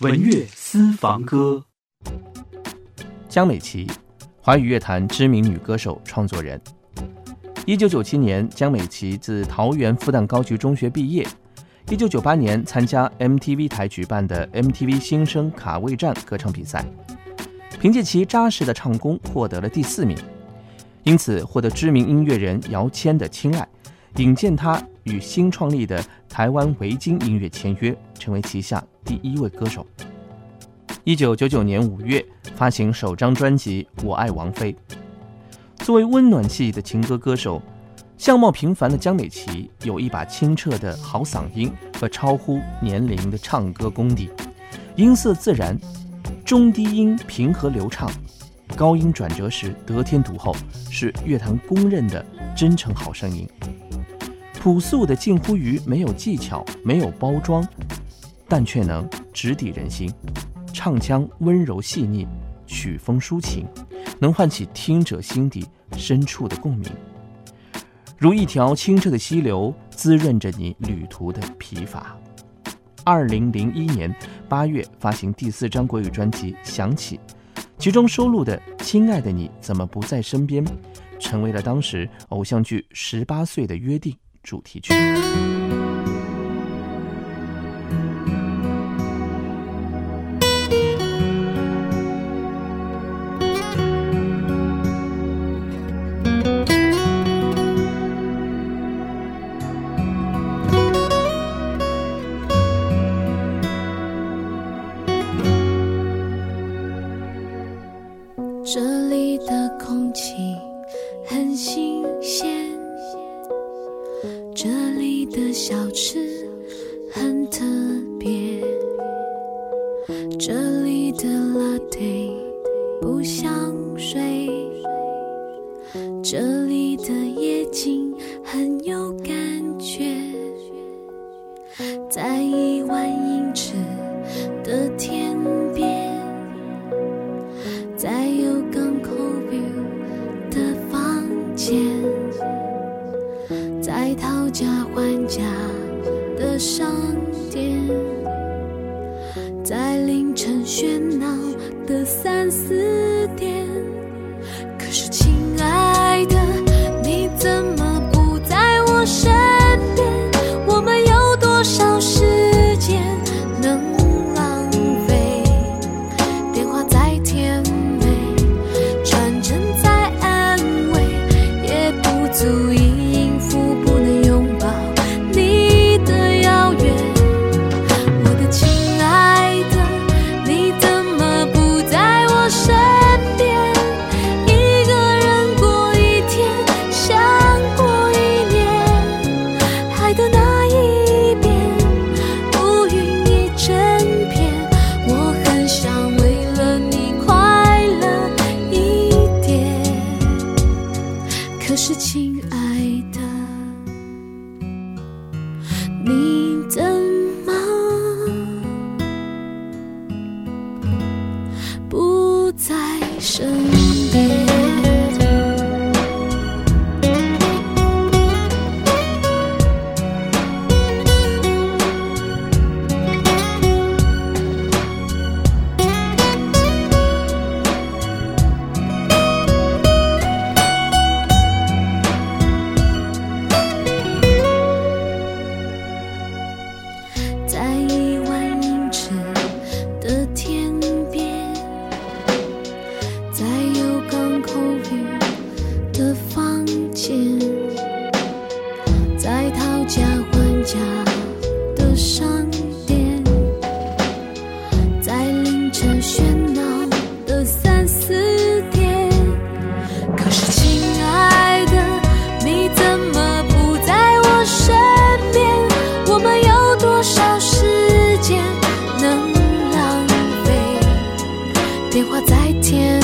文乐私房歌，江美琪，华语乐坛知名女歌手、创作人。一九九七年，江美琪自桃园复旦高级中学毕业。一九九八年，参加 MTV 台举办的 MTV 新生卡位战歌唱比赛，凭借其扎实的唱功，获得了第四名，因此获得知名音乐人姚谦的青睐，引荐她与新创立的台湾维京音乐签约，成为旗下。第一位歌手。一九九九年五月发行首张专辑《我爱王菲》。作为温暖系的情歌歌手，相貌平凡的江美琪有一把清澈的好嗓音和超乎年龄的唱歌功底，音色自然，中低音平和流畅，高音转折时得天独厚，是乐坛公认的真诚好声音。朴素的近乎于没有技巧，没有包装。但却能直抵人心，唱腔温柔细腻，曲风抒情，能唤起听者心底深处的共鸣，如一条清澈的溪流，滋润着你旅途的疲乏。二零零一年八月发行第四张国语专辑《想起》，其中收录的《亲爱的你怎么不在身边》，成为了当时偶像剧《十八岁的约定》主题曲。这里的这里的小吃很特别这里的垃圾不像水这里商店在凌晨喧闹的三四是亲爱的，你怎么不在身边？商店在凌晨喧闹的三四点可是亲爱的你怎么不在我身边？我们有多少时间能浪费？电话再甜